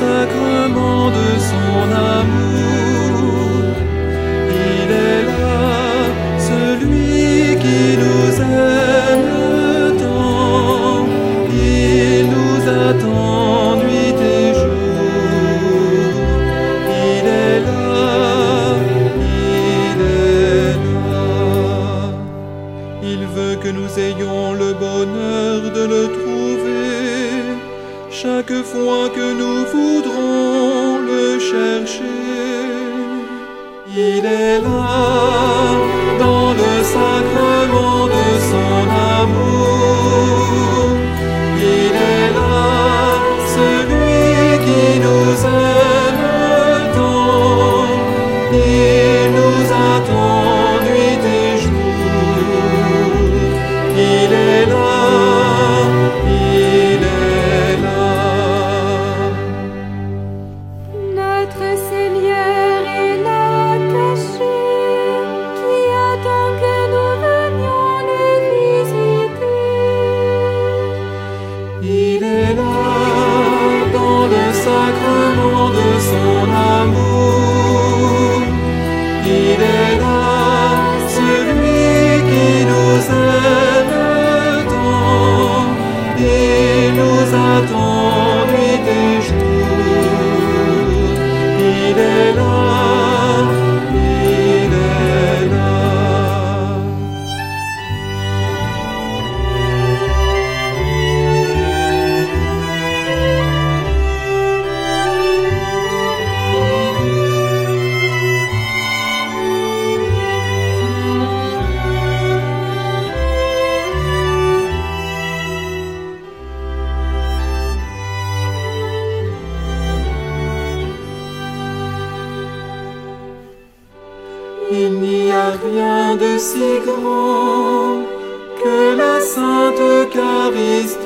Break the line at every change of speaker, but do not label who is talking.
sacrement de son amour. Il est là, celui qui nous aime tant, il nous attend nuit et jour. Il est là, il est là.
Il veut que nous ayons le bonheur de le trouver chaque fois que nous voudrons le chercher.
Il est là, dans le sacrement de son amour. Il est là, celui qui nous aime tant. Il n'y a rien de si grand que la Sainte Eucharistie.